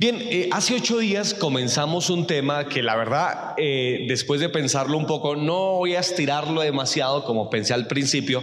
Bien, eh, hace ocho días comenzamos un tema que la verdad, eh, después de pensarlo un poco, no voy a estirarlo demasiado como pensé al principio,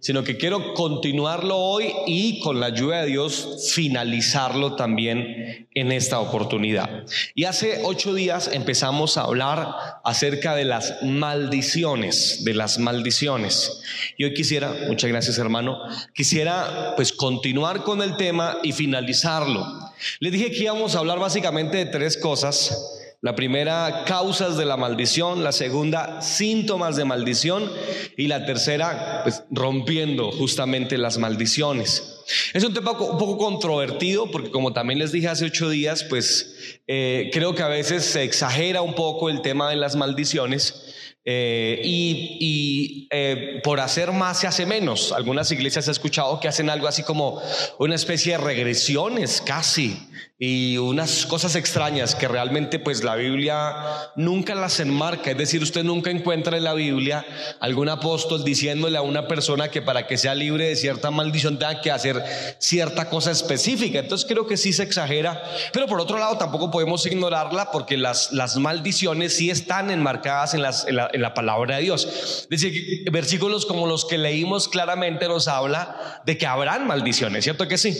sino que quiero continuarlo hoy y con la ayuda de Dios finalizarlo también en esta oportunidad. Y hace ocho días empezamos a hablar acerca de las maldiciones, de las maldiciones. Y hoy quisiera, muchas gracias hermano, quisiera pues continuar con el tema y finalizarlo. Les dije que íbamos a hablar básicamente de tres cosas. La primera, causas de la maldición. La segunda, síntomas de maldición. Y la tercera, pues rompiendo justamente las maldiciones. Es un tema un poco controvertido porque como también les dije hace ocho días, pues eh, creo que a veces se exagera un poco el tema de las maldiciones. Eh, y, eh, por hacer más se hace menos. Algunas iglesias he escuchado que hacen algo así como una especie de regresiones casi y unas cosas extrañas que realmente pues la Biblia nunca las enmarca, es decir, usted nunca encuentra en la Biblia algún apóstol diciéndole a una persona que para que sea libre de cierta maldición tenga que hacer cierta cosa específica, entonces creo que sí se exagera, pero por otro lado tampoco podemos ignorarla porque las, las maldiciones sí están enmarcadas en, las, en, la, en la palabra de Dios, es decir, versículos como los que leímos claramente nos habla de que habrán maldiciones, ¿cierto que sí?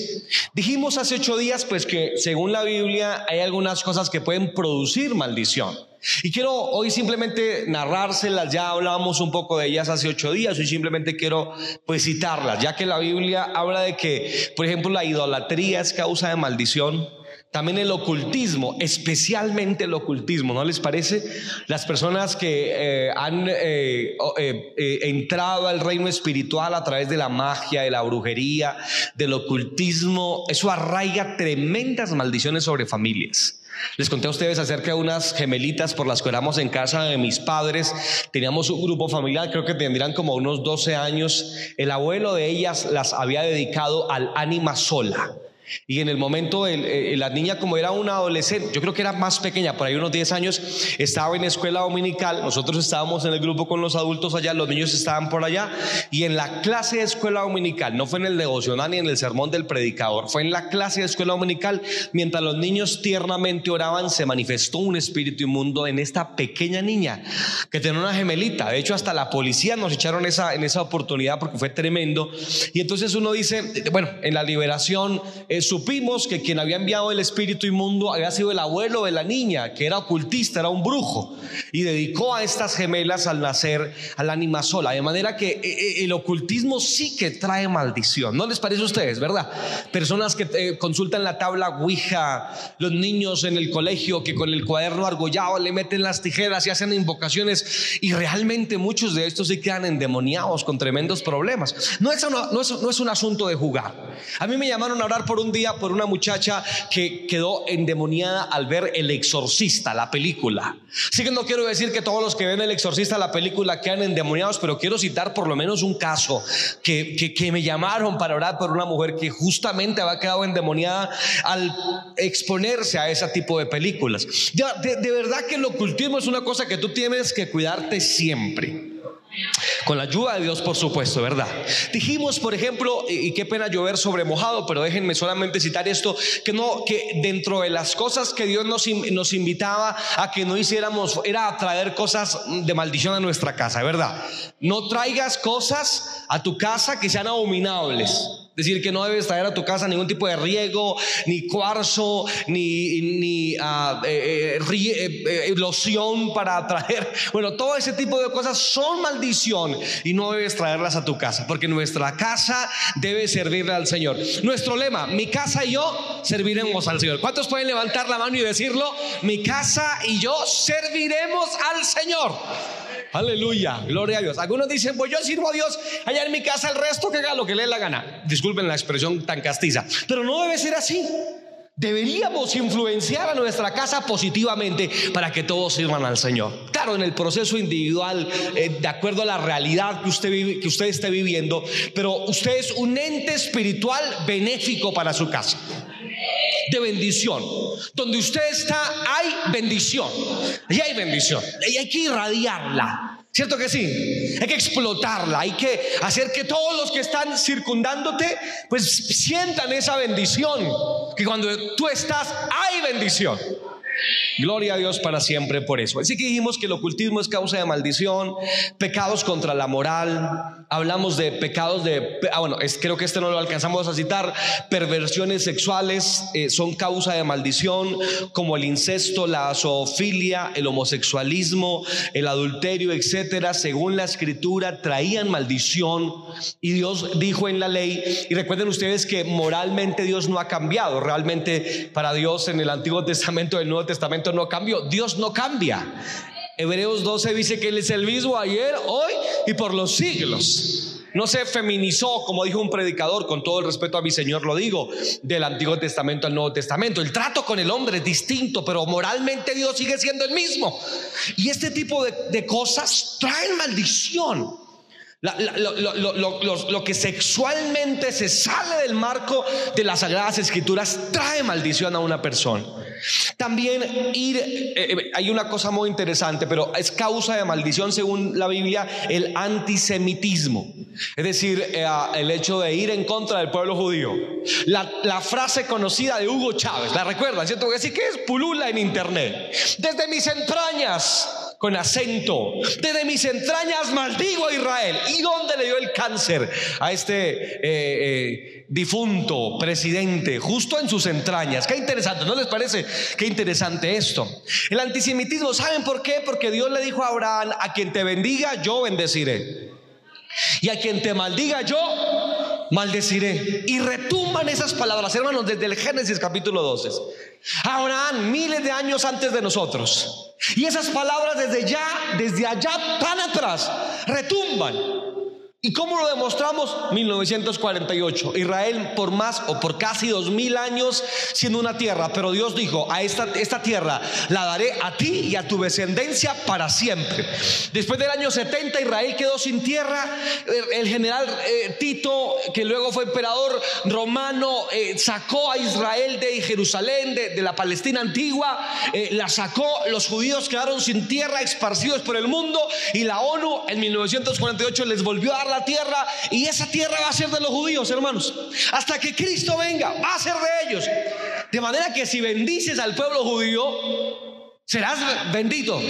Dijimos hace ocho días pues que según la Biblia, hay algunas cosas que pueden producir maldición. Y quiero hoy simplemente narrárselas, ya hablábamos un poco de ellas hace ocho días, hoy simplemente quiero pues citarlas, ya que la Biblia habla de que, por ejemplo, la idolatría es causa de maldición, también el ocultismo, especialmente el ocultismo, ¿no les parece? Las personas que eh, han eh, eh, entrado al reino espiritual a través de la magia, de la brujería, del ocultismo, eso arraiga tremendas maldiciones sobre familias. Les conté a ustedes acerca de unas gemelitas por las que éramos en casa de mis padres. Teníamos un grupo familiar, creo que tendrían como unos 12 años. El abuelo de ellas las había dedicado al ánima sola. Y en el momento, eh, la niña como era una adolescente, yo creo que era más pequeña, por ahí unos 10 años, estaba en escuela dominical, nosotros estábamos en el grupo con los adultos allá, los niños estaban por allá, y en la clase de escuela dominical, no fue en el devocional ni en el sermón del predicador, fue en la clase de escuela dominical, mientras los niños tiernamente oraban, se manifestó un espíritu inmundo en esta pequeña niña, que tenía una gemelita, de hecho hasta la policía nos echaron esa, en esa oportunidad porque fue tremendo, y entonces uno dice, bueno, en la liberación, eh, supimos que quien había enviado el espíritu inmundo había sido el abuelo de la niña, que era ocultista, era un brujo, y dedicó a estas gemelas al nacer al ánima sola. De manera que eh, eh, el ocultismo sí que trae maldición. ¿No les parece a ustedes, verdad? Personas que consultan la tabla Ouija, los niños en el colegio que con el cuaderno argollado le meten las tijeras y hacen invocaciones, y realmente muchos de estos se quedan endemoniados con tremendos problemas. No es, no es, no es un asunto de jugar. A mí me llamaron a orar por un día por una muchacha que quedó endemoniada al ver El Exorcista, la película. Así que no quiero decir que todos los que ven El Exorcista, la película, quedan endemoniados, pero quiero citar por lo menos un caso que, que, me llamaron para orar por una mujer que justamente había quedado endemoniada al exponerse a ese tipo de películas. De, de verdad que el ocultismo es una cosa que tú tienes que cuidarte siempre. Con la ayuda de Dios, por supuesto, ¿verdad? Dijimos, por ejemplo, y qué pena llover sobre mojado, pero déjenme solamente citar esto, que no, que dentro de las cosas que Dios nos, nos invitaba a que no hiciéramos, era traer cosas de maldición a nuestra casa, ¿verdad? No traigas cosas a tu casa que sean abominables decir que no debes traer a tu casa ningún tipo de riego, ni cuarzo, ni, ni ah, eh, eh, eh, loción para traer. Bueno, todo ese tipo de cosas son maldición y no debes traerlas a tu casa, porque nuestra casa debe servirle al Señor. Nuestro lema, mi casa y yo serviremos al Señor. ¿Cuántos pueden levantar la mano y decirlo? Mi casa y yo serviremos al Señor. Aleluya, gloria a Dios. Algunos dicen, pues yo sirvo a Dios allá en mi casa, el resto que haga lo que le dé la gana. Disculpen la expresión tan castiza, pero no debe ser así. Deberíamos influenciar a nuestra casa positivamente para que todos sirvan al Señor. Claro, en el proceso individual, eh, de acuerdo a la realidad que usted, vive, que usted esté viviendo, pero usted es un ente espiritual benéfico para su casa de bendición. Donde usted está hay bendición. Y hay bendición. Y hay que irradiarla. ¿Cierto que sí? Hay que explotarla, hay que hacer que todos los que están circundándote pues sientan esa bendición, que cuando tú estás hay bendición. Gloria a Dios para siempre por eso. Así que dijimos que el ocultismo es causa de maldición, pecados contra la moral, hablamos de pecados de, ah, bueno, es, creo que este no lo alcanzamos a citar, perversiones sexuales eh, son causa de maldición, como el incesto, la zoofilia, el homosexualismo, el adulterio, etcétera, según la escritura traían maldición. Y Dios dijo en la ley, y recuerden ustedes que moralmente Dios no ha cambiado, realmente para Dios en el Antiguo Testamento, el Nuevo Testamento, no cambió. Dios no cambia. Hebreos 12 dice que Él es el mismo ayer, hoy y por los siglos. No se feminizó, como dijo un predicador, con todo el respeto a mi Señor lo digo, del Antiguo Testamento al Nuevo Testamento. El trato con el hombre es distinto, pero moralmente Dios sigue siendo el mismo. Y este tipo de, cosas traen maldición lo, que sexualmente se sale del marco de las sagradas escrituras trae maldición a una persona. También ir, eh, eh, hay una cosa muy interesante, pero es causa de maldición según la Biblia el antisemitismo. Es decir, eh, el hecho de ir en contra del pueblo judío. La, frase conocida de Hugo Chávez, ¿la recuerdan? ¿Cierto que sí que es pulula en internet? Desde mis entrañas con acento. Desde mis entrañas maldigo a Israel. ¿Y dónde le dio el cáncer a este eh, eh, difunto presidente? Justo en sus entrañas. Qué interesante, ¿no les parece? Qué interesante esto. El antisemitismo, ¿saben por qué? Porque Dios le dijo a Abraham, a quien te bendiga, yo bendeciré. Y a quien te maldiga, yo maldeciré. Y retumban esas palabras, hermanos, desde el Génesis capítulo 12. Abraham, miles de años antes de nosotros. Y esas palabras desde ya, desde allá tan atrás, retumban. ¿Y cómo lo demostramos? 1948. Israel por más o por casi dos mil años siendo una tierra, pero Dios dijo, a esta, esta tierra la daré a ti y a tu descendencia para siempre. Después del año 70 Israel quedó sin tierra. El general eh, Tito, que luego fue emperador romano, eh, sacó a Israel de Jerusalén, de, la Palestina antigua, eh, la sacó, los judíos quedaron sin tierra, esparcidos por el mundo y la ONU en 1948 les volvió a dar la tierra y esa tierra va a ser de los judíos, hermanos. Hasta que Cristo venga, va a ser de ellos. De manera que si bendices al pueblo judío, serás bendito.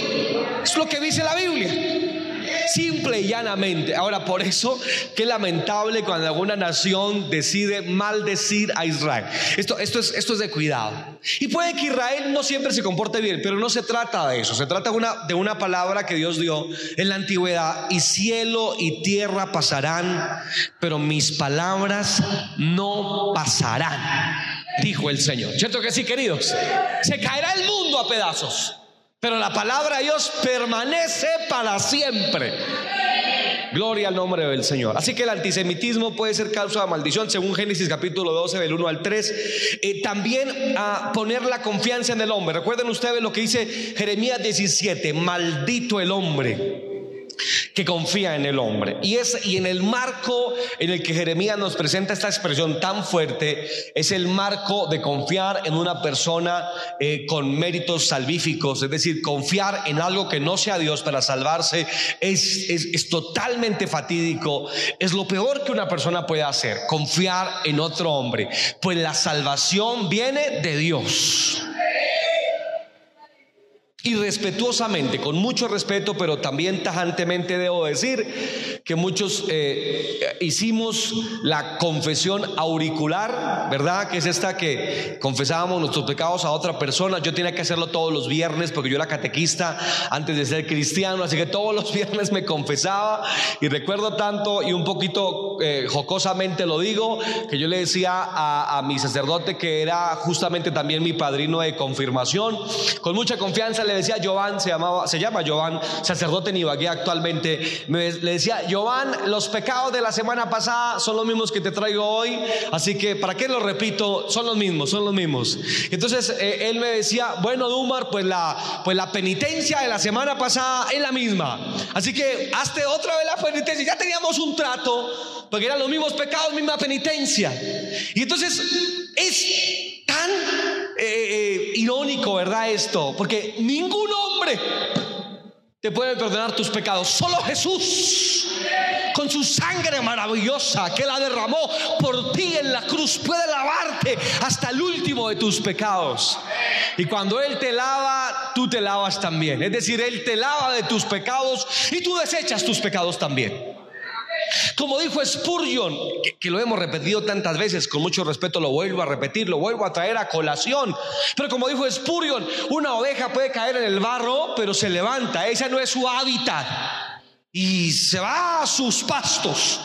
Es lo que dice la Biblia. Simple y llanamente. Ahora, por eso, qué lamentable cuando alguna nación decide maldecir a Israel. Esto, esto, es, esto es de cuidado. Y puede que Israel no siempre se comporte bien, pero no se trata de eso. Se trata una, de una palabra que Dios dio en la antigüedad. Y cielo y tierra pasarán, pero mis palabras no pasarán, dijo el Señor. ¿Cierto que sí, queridos? Se caerá el mundo a pedazos pero la palabra de Dios permanece para siempre. Gloria al nombre del Señor. Así que el antisemitismo puede ser causa de maldición, según Génesis capítulo 12, del 1 al 3. Eh, también a poner la confianza en el hombre. Recuerden ustedes lo que dice Jeremías 17, maldito el hombre que confía en el hombre. Y es y en el marco en el que Jeremías nos presenta esta expresión tan fuerte es el marco de confiar en una persona eh, con méritos salvíficos, es decir, confiar en algo que no sea Dios para salvarse es, es, es totalmente fatídico, es lo peor que una persona puede hacer, confiar en otro hombre, pues la salvación viene de Dios y respetuosamente, con mucho respeto, pero también tajantemente debo decir que muchos eh, hicimos la confesión auricular, ¿verdad? Que es esta que confesábamos nuestros pecados a otra persona. Yo tenía que hacerlo todos los viernes porque yo era catequista antes de ser cristiano, así que todos los viernes me confesaba y recuerdo tanto y un poquito eh, jocosamente lo digo, que yo le decía a, a mi sacerdote que era justamente también mi padrino de confirmación, con mucha confianza le decía Jovan, se, se llama Jovan, sacerdote en Ibagué actualmente, me, le decía, Jovan, los pecados de la semana pasada son los mismos que te traigo hoy, así que, ¿para qué lo repito? Son los mismos, son los mismos. Entonces, eh, él me decía, bueno, Dumar, pues la, pues la penitencia de la semana pasada es la misma, así que hazte otra vez la penitencia, ya teníamos un trato, porque eran los mismos pecados, misma penitencia. Y entonces, es ¿verdad? Esto, porque ningún hombre te puede perdonar tus pecados. Solo Jesús, con su sangre maravillosa que la derramó por ti en la cruz, puede lavarte hasta el último de tus pecados. Y cuando Él te lava, tú te lavas también. Es decir, Él te lava de tus pecados y tú desechas tus pecados también. Como dijo Spurgeon, que, lo hemos repetido tantas veces, con mucho respeto lo vuelvo a repetir, lo vuelvo a traer a colación. Pero como dijo Spurgeon, una oveja puede caer en el barro, pero se levanta. Esa no es su hábitat. Y se va a sus pastos.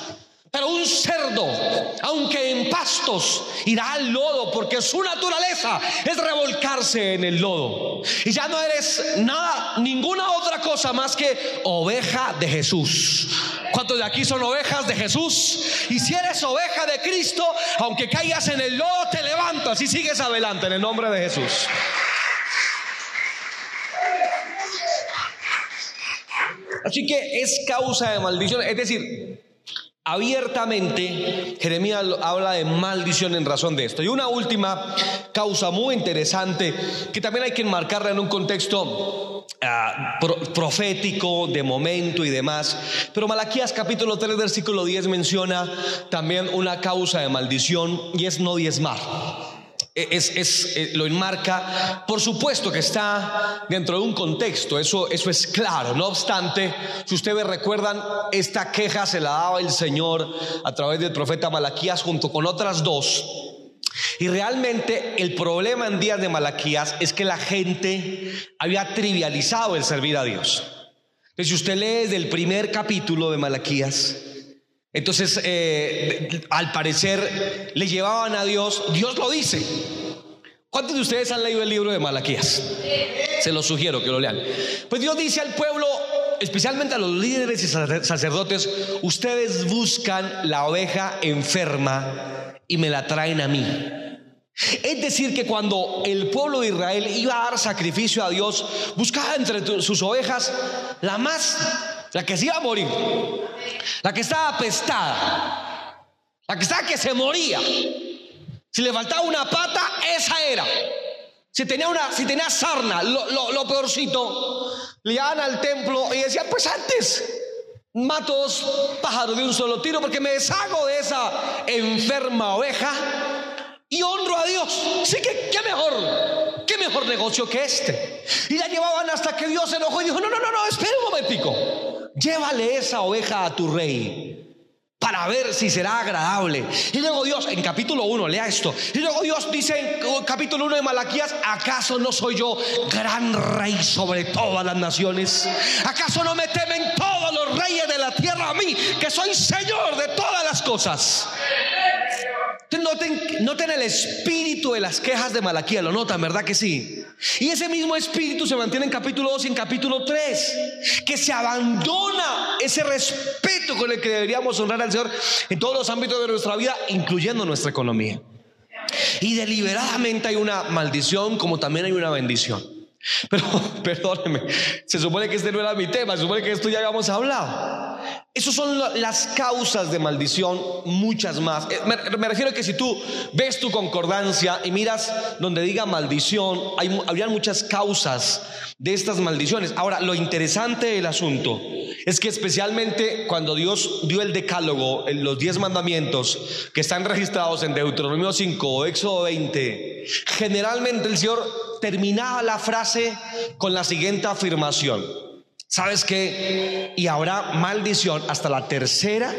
Pero un cerdo, aunque en pastos, irá al lodo porque su naturaleza es revolcarse en el lodo. Y ya no eres nada, ninguna otra cosa más que oveja de Jesús. ¿Cuántos de aquí son ovejas de Jesús? Y si eres oveja de Cristo, aunque caigas en el lodo, te levantas y sigues adelante en el nombre de Jesús. Así que es causa de maldición. Es decir, Abiertamente, Jeremías habla de maldición en razón de esto. Y una última causa muy interesante que también hay que enmarcarla en un contexto ah, profético, de momento y demás. Pero Malaquías capítulo 3, versículo 10 menciona también una causa de maldición y es no diezmar. E-, es, eh, lo enmarca, por supuesto que está dentro de un contexto, eso, eso es claro. No obstante, si ustedes recuerdan, esta queja se la daba el Señor a través del profeta Malaquías junto con otras dos. Y realmente el problema en días de Malaquías es que la gente había trivializado el servir a Dios. Entonces, si usted lee desde el primer capítulo de Malaquías, entonces, eh, al parecer, le llevaban a Dios, Dios lo dice. ¿Cuántos de ustedes han leído el libro de Malaquías? Se los sugiero que lo lean. Pues Dios dice al pueblo, especialmente a los líderes y sacerdotes, ustedes buscan la oveja enferma y me la traen a mí. Es decir, que cuando el pueblo de Israel iba a dar sacrificio a Dios, buscaba entre sus ovejas la más, la que se iba a morir, la que estaba apestada, la que estaba que se moría. Si le faltaba una pata, esa era. Si tenía una, si tenía sarna, lo, lo, peorcito, le iban al templo y decían, pues antes mato dos pájaros de un solo tiro porque me deshago de esa enferma oveja y honro a Dios. Así que, ¿qué mejor? ¿Qué mejor negocio que este? Y la llevaban hasta que Dios se enojó y dijo, no, no, no, no, espera un momentico. Llévale esa oveja a tu rey para ver si será agradable. Y luego Dios, en capítulo 1, lea esto. Y luego Dios dice en capítulo 1 de Malaquías, ¿acaso no soy yo gran rey sobre todas las naciones? ¿Acaso no me temen todos los reyes de la tierra a mí, que soy Señor de todas las cosas? Noten, noten, el espíritu de las quejas de Malaquía, lo notan, ¿verdad que sí? Y ese mismo espíritu se mantiene en capítulo 2 y en capítulo 3, que se abandona ese respeto con el que deberíamos honrar al Señor en todos los ámbitos de nuestra vida, incluyendo nuestra economía. Y deliberadamente hay una maldición como también hay una bendición. Pero perdóneme, se supone que este no era mi tema, se supone que esto ya habíamos hablado. Esas son las causas de maldición, muchas más. Eh, me, refiero a que si tú ves tu concordancia y miras donde diga maldición, hay, habrían muchas causas de estas maldiciones. Ahora, lo interesante del asunto es que especialmente cuando Dios dio el decálogo, los diez mandamientos que están registrados en Deuteronomio 5 o Éxodo 20, generalmente el Señor terminaba la frase con la siguiente afirmación. ¿Sabes qué? Y habrá maldición hasta la tercera.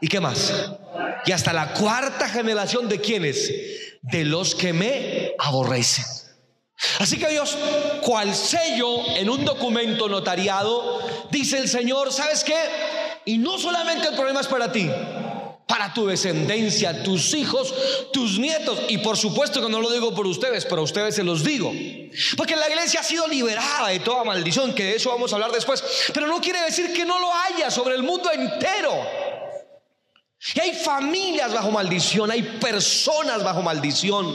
¿Y qué más? Y hasta la cuarta generación de quienes? De los que me aborrecen. Así que Dios, cual sello en un documento notariado, dice el Señor, ¿sabes qué? Y no solamente el problema es para ti, para tu descendencia, tus hijos, tus nietos. Y por supuesto que no lo digo por ustedes, pero a ustedes se los digo. Porque la iglesia ha sido liberada de toda maldición, que de eso vamos a hablar después. Pero no quiere decir que no lo haya sobre el mundo entero. Y hay familias bajo maldición, hay personas bajo maldición,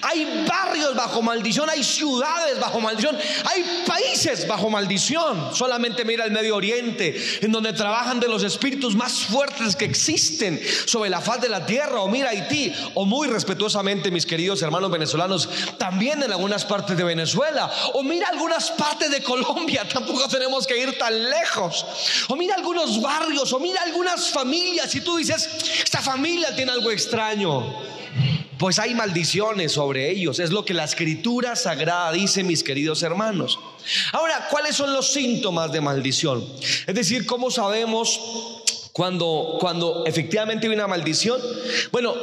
hay barrios bajo maldición, hay ciudades bajo maldición, hay países bajo maldición. Solamente mira el Medio Oriente, en donde trabajan de los espíritus más fuertes que existen sobre la faz de la tierra, o mira Haití, o muy respetuosamente mis queridos hermanos venezolanos, también en algunas partes de Venezuela, o mira algunas partes de Colombia, tampoco tenemos que ir tan lejos, o mira algunos barrios, o mira algunas familias, y tú dices, esta familia tiene algo extraño. Pues hay maldiciones sobre ellos. Es lo que la escritura sagrada dice, mis queridos hermanos. Ahora, ¿cuáles son los síntomas de maldición? Es decir, ¿cómo sabemos cuando, cuando efectivamente hay una maldición? Bueno,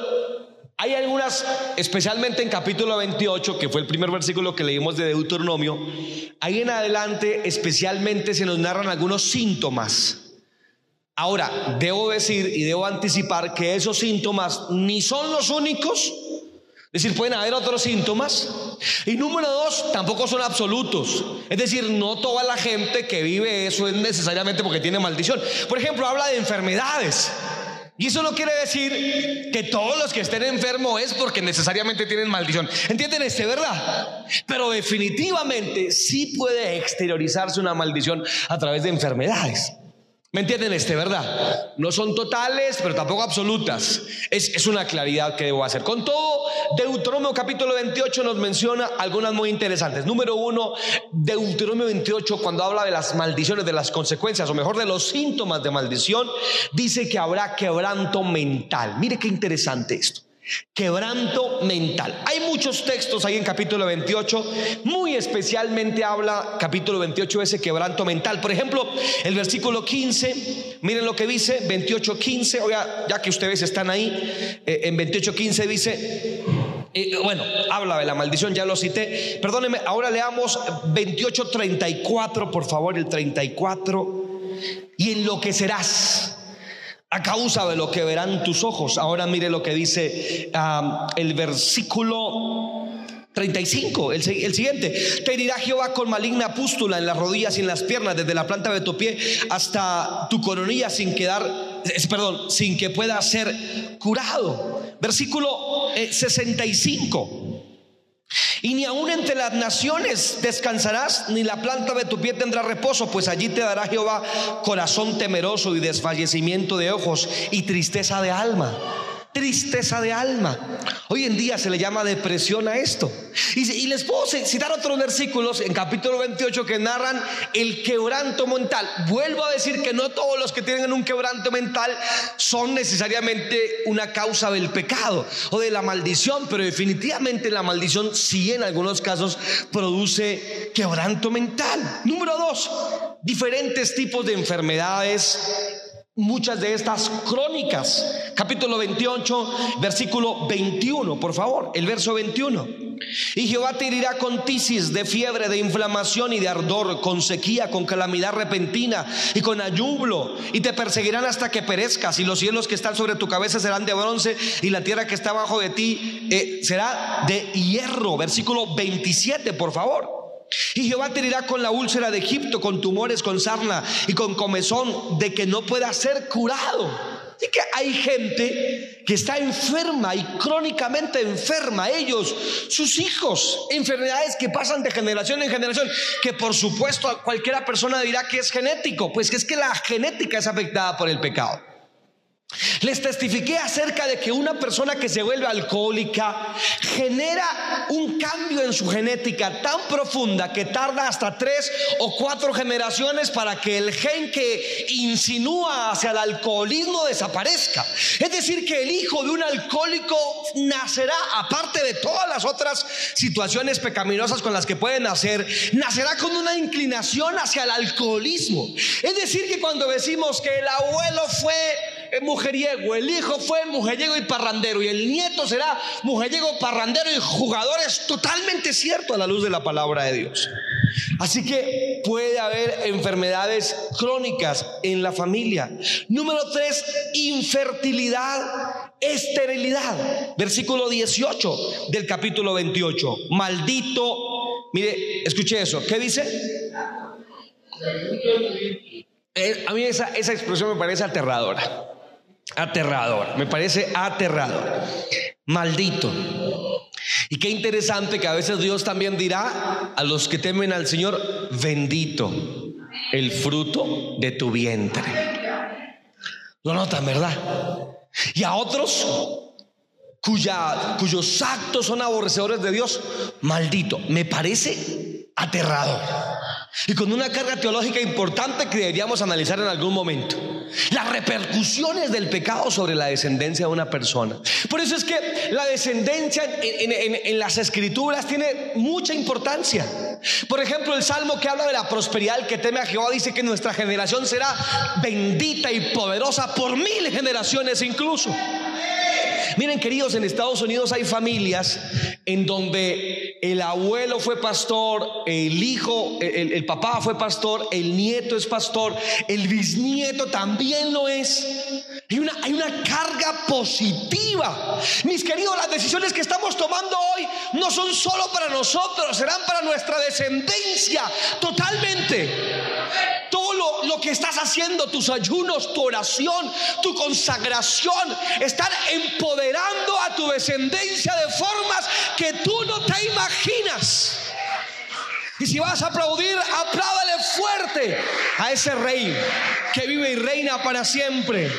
hay algunas, especialmente en capítulo 28, que fue el primer versículo que leímos de Deuteronomio, ahí en adelante especialmente se nos narran algunos síntomas Ahora, debo decir y debo anticipar que esos síntomas ni son los únicos, es decir, pueden haber otros síntomas. Y número dos, tampoco son absolutos. Es decir, no toda la gente que vive eso es necesariamente porque tiene maldición. Por ejemplo, habla de enfermedades. Y eso no quiere decir que todos los que estén enfermos es porque necesariamente tienen maldición. ¿Entienden este, verdad? Pero definitivamente sí puede exteriorizarse una maldición a través de enfermedades. ¿Me entienden este, verdad? No son totales, pero tampoco absolutas. Es, es, una claridad que debo hacer. Con todo, Deuteronomio capítulo 28 nos menciona algunas muy interesantes. Número uno, Deuteronomio 28, cuando habla de las maldiciones, de las consecuencias, o mejor de los síntomas de maldición, dice que habrá quebranto mental. Mire qué interesante esto. Quebranto mental. Hay muchos textos ahí en capítulo 28, muy especialmente habla capítulo 28 ese quebranto mental. Por ejemplo, el versículo 15, miren lo que dice, 28, 15, oiga, ya que ustedes están ahí, eh, en 28, 15 dice, eh, bueno, habla de la maldición, ya lo cité. Perdónenme, ahora leamos 28, 34, por favor, el 34. Y enloquecerás a causa de lo que verán tus ojos. Ahora mire lo que dice el versículo 35, el, el, siguiente. Te herirá Jehová con maligna pústula en las rodillas y en las piernas, desde la planta de tu pie hasta tu coronilla, sin quedar, perdón, sin que pueda ser curado. Versículo 65. Y ni aun entre las naciones descansarás, ni la planta de tu pie tendrá reposo, pues allí te dará Jehová corazón temeroso y desfallecimiento de ojos y tristeza de alma tristeza de alma. Hoy en día se le llama depresión a esto. Y, les puedo citar otros versículos en capítulo 28 que narran el quebranto mental. Vuelvo a decir que no todos los que tienen un quebranto mental son necesariamente una causa del pecado o de la maldición, pero definitivamente la maldición sí en algunos casos produce quebranto mental. Número dos, diferentes tipos de enfermedades muchas de estas crónicas. Capítulo 28, versículo 21, por favor, el verso 21. Y Jehová te herirá con tisis de fiebre, de inflamación y de ardor, con sequía, con calamidad repentina y con ayublo, y te perseguirán hasta que perezcas, y los cielos que están sobre tu cabeza serán de bronce, y la tierra que está abajo de ti eh, será de hierro. Versículo 27, por favor. Y Jehová te dirá con la úlcera de Egipto, con tumores, con sarna y con comezón, de que no pueda ser curado. Y que hay gente que está enferma y crónicamente enferma, ellos, sus hijos, enfermedades que pasan de generación en generación, que por supuesto cualquiera persona dirá que es genético, pues que es que la genética es afectada por el pecado. Les testifiqué acerca de que una persona que se vuelve alcohólica genera un cambio en su genética tan profunda que tarda hasta tres o cuatro generaciones para que el gen que insinúa hacia el alcoholismo desaparezca. Es decir, que el hijo de un alcohólico nacerá, aparte de todas las otras situaciones pecaminosas con las que puede nacer, nacerá con una inclinación hacia el alcoholismo. Es decir, que cuando decimos que el abuelo fue mujeriego, el hijo fue mujeriego y parrandero y el nieto será mujeriego, parrandero y jugador. Es totalmente cierto a la luz de la palabra de Dios. Así que puede haber enfermedades crónicas en la familia. Número tres, infertilidad, esterilidad. Versículo 18 del capítulo 28. Maldito, mire, escuche eso. ¿Qué dice? Eh, a mí esa, esa expresión me parece aterradora. Aterrador, me parece aterrador. Maldito. Y qué interesante que a veces Dios también dirá a los que temen al Señor, bendito el fruto de tu vientre. Lo notan, ¿verdad? Y a otros cuyos actos son aborrecedores de Dios, maldito. Me parece aterrador. Y con una carga teológica importante que deberíamos analizar en algún momento. Las repercusiones del pecado sobre la descendencia de una persona. Por eso es que la descendencia en, las escrituras tiene mucha importancia. Por ejemplo, el salmo que habla de la prosperidad, que teme a Jehová, dice que nuestra generación será bendita y poderosa por mil generaciones incluso. Miren, queridos, en Estados Unidos hay familias en donde el abuelo fue pastor, el hijo, el, papá fue pastor, el nieto es pastor, el bisnieto también lo es. Hay una, hay una carga positiva. Mis queridos, las decisiones que estamos tomando hoy no son solo para nosotros, serán para nuestra descendencia totalmente. Lo, lo, que estás haciendo, tus ayunos, tu oración, tu consagración, están empoderando a tu descendencia de formas que tú no te imaginas. Y si vas a aplaudir, apláudale fuerte a ese rey que vive y reina para siempre.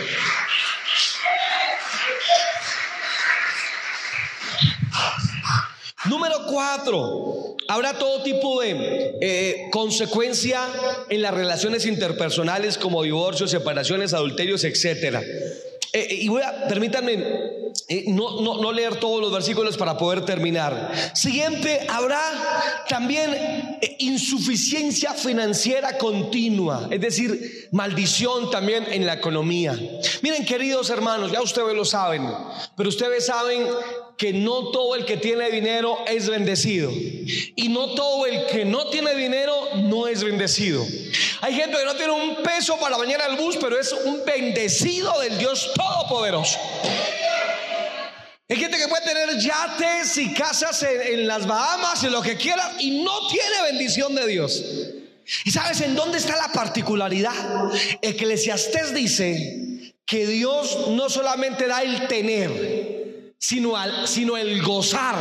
Número cuatro, habrá todo tipo de eh, consecuencia en las relaciones interpersonales como divorcios, separaciones, adulterios, etcétera. Eh, eh, y voy a, permítanme eh, no, no, leer todos los versículos para poder terminar. Siguiente, habrá también insuficiencia financiera continua, es decir, maldición también en la economía. Miren, queridos hermanos, ya ustedes lo saben, pero ustedes saben que no todo el que tiene dinero es bendecido. Y no todo el que no tiene dinero no es bendecido. Hay gente que no tiene un peso para bañar al bus, pero es un bendecido del Dios Todopoderoso. Hay gente que puede tener yates y casas en, las Bahamas y lo que quiera y no tiene bendición de Dios. ¿Y sabes en dónde está la particularidad? Eclesiastés dice que Dios no solamente da el tener, sino, al, sino el gozar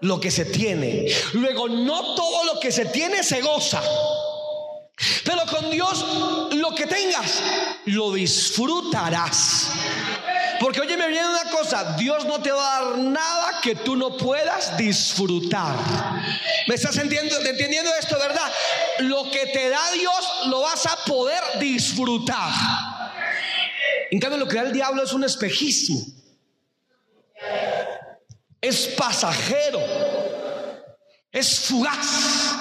lo que se tiene. Luego, no todo lo que se tiene se goza. Pero con Dios lo que tengas, lo disfrutarás. Porque oye, me viene una cosa, Dios no te va a dar nada que tú no puedas disfrutar. ¿Me estás entendiendo, entendiendo esto, verdad? Lo que te da Dios lo vas a poder disfrutar. En cambio, lo que da el diablo es un espejismo. Es pasajero. Es fugaz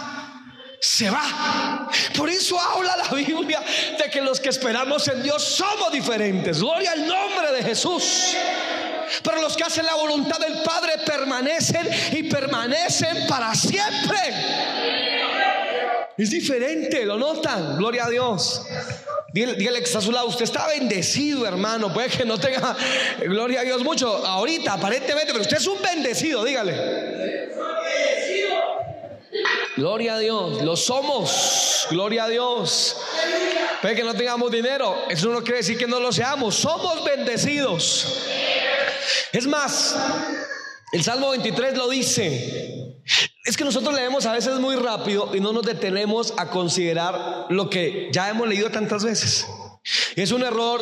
se va. Por eso habla la Biblia de que los que esperamos en Dios somos diferentes. Gloria al nombre de Jesús. Pero los que hacen la voluntad del Padre permanecen y permanecen para siempre. Es diferente, ¿lo notan? Gloria a Dios. Dígale, que está a su lado, usted está bendecido, hermano. Puede que no tenga, gloria a Dios, mucho ahorita, aparentemente, pero usted es un bendecido, dígale. Gloria a Dios, lo somos. Gloria a Dios. Puede que no tengamos dinero, eso no quiere decir que no lo seamos. Somos bendecidos. Es más, el Salmo 23 lo dice. Es que nosotros leemos a veces muy rápido y no nos detenemos a considerar lo que ya hemos leído tantas veces. Es un error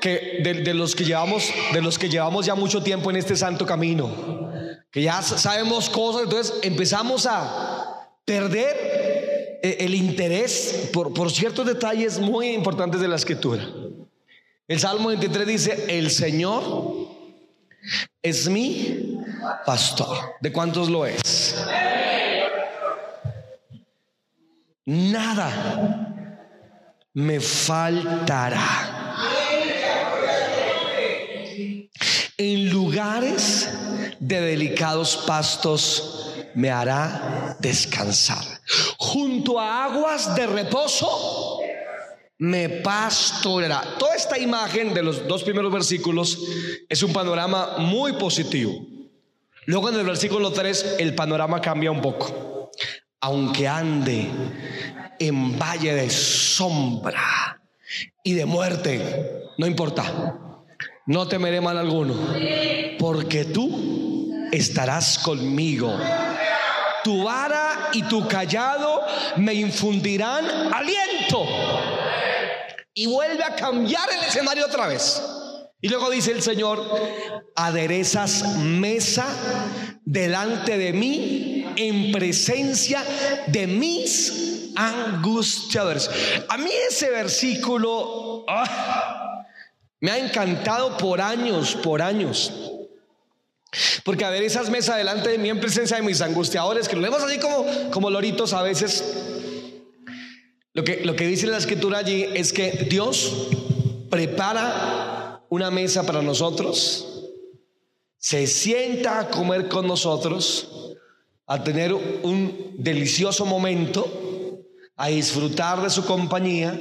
que de, los que llevamos, de los que llevamos ya mucho tiempo en este santo camino, que ya sabemos cosas, entonces empezamos a perder eh, el interés por, por ciertos detalles muy importantes de la escritura. El Salmo 23 dice, el Señor es mi pastor. ¿De cuántos lo es? Nada me faltará. En lugares de delicados pastos me hará descansar. Junto a aguas de reposo me pastoreará. Toda esta imagen de los dos primeros versículos es un panorama muy positivo. Luego en el versículo 3 el panorama cambia un poco. Aunque ande en valle de sombra y de muerte, no importa. no temeré mal alguno, porque tú estarás conmigo. Tu vara y tu callado me infundirán aliento. Y vuelve a cambiar el escenario otra vez. Y luego dice el Señor, aderezas mesa delante de mí en presencia de mis angustiadores. A mí ese versículo ah, me ha encantado por años, por años. Porque aderezas mesa delante de mí en presencia de mis angustiadores, que lo vemos así como, como loritos a veces. Lo que, lo que dice la escritura allí es que Dios prepara una mesa para nosotros, se sienta a comer con nosotros, a tener un delicioso momento, a disfrutar de su compañía,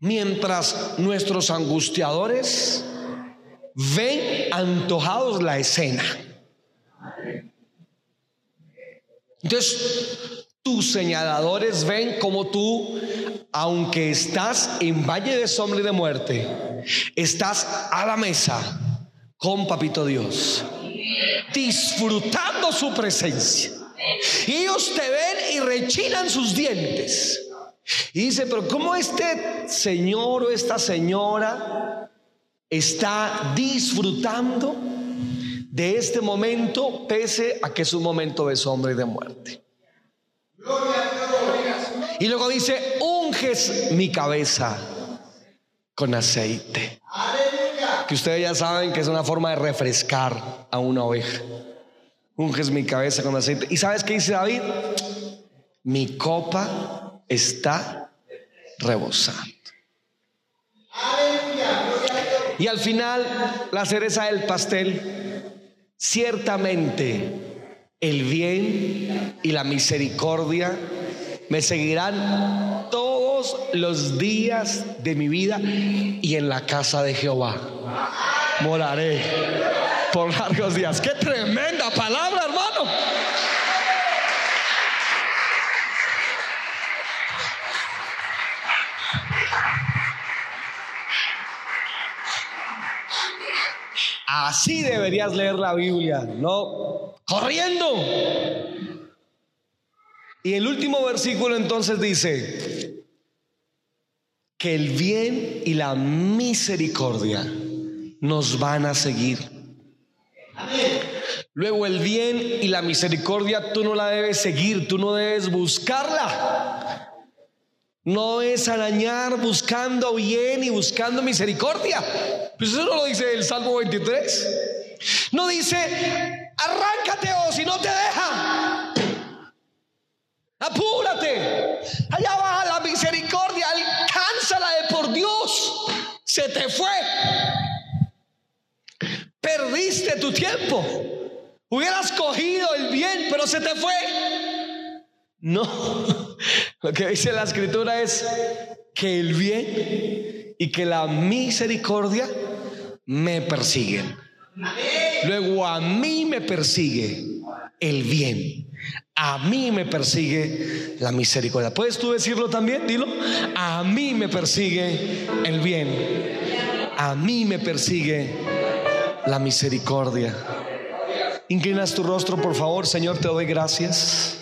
mientras nuestros angustiadores ven antojados la escena. Entonces, tus señaladores ven como tú, aunque estás en valle de sombra y de muerte, Estás a la mesa con Papito Dios, disfrutando su presencia. Y ellos te ven y rechinan sus dientes. Y dice, pero ¿cómo este señor o esta señora está disfrutando de este momento pese a que es un momento de sombra y de muerte? Y luego dice, unges mi cabeza con aceite. Que ustedes ya saben que es una forma de refrescar a una oveja. Unges mi cabeza con aceite. ¿Y sabes qué dice David? Mi copa está rebosando. Y al final, la cereza del pastel, ciertamente el bien y la misericordia me seguirán los días de mi vida y en la casa de Jehová. Moraré por largos días. Qué tremenda palabra, hermano. Así deberías leer la Biblia, no corriendo. Y el último versículo entonces dice que el bien y la misericordia nos van a seguir. Luego el bien y la misericordia tú no la debes seguir, tú no debes buscarla. No es arañar buscando bien y buscando misericordia. Pues eso no lo dice el Salmo 23. No dice, arráncate o si no te deja. Apúrate. Allá baja Se te fue. Perdiste tu tiempo. Hubieras cogido el bien, pero se te fue. No. Lo que dice la escritura es que el bien y que la misericordia me persiguen. Luego a mí me persigue el bien a mí me persigue la misericordia. ¿Puedes tú decirlo también? Dilo. A mí me persigue el bien. A mí me persigue la misericordia. Inclinas tu rostro, por favor, Señor, te doy gracias.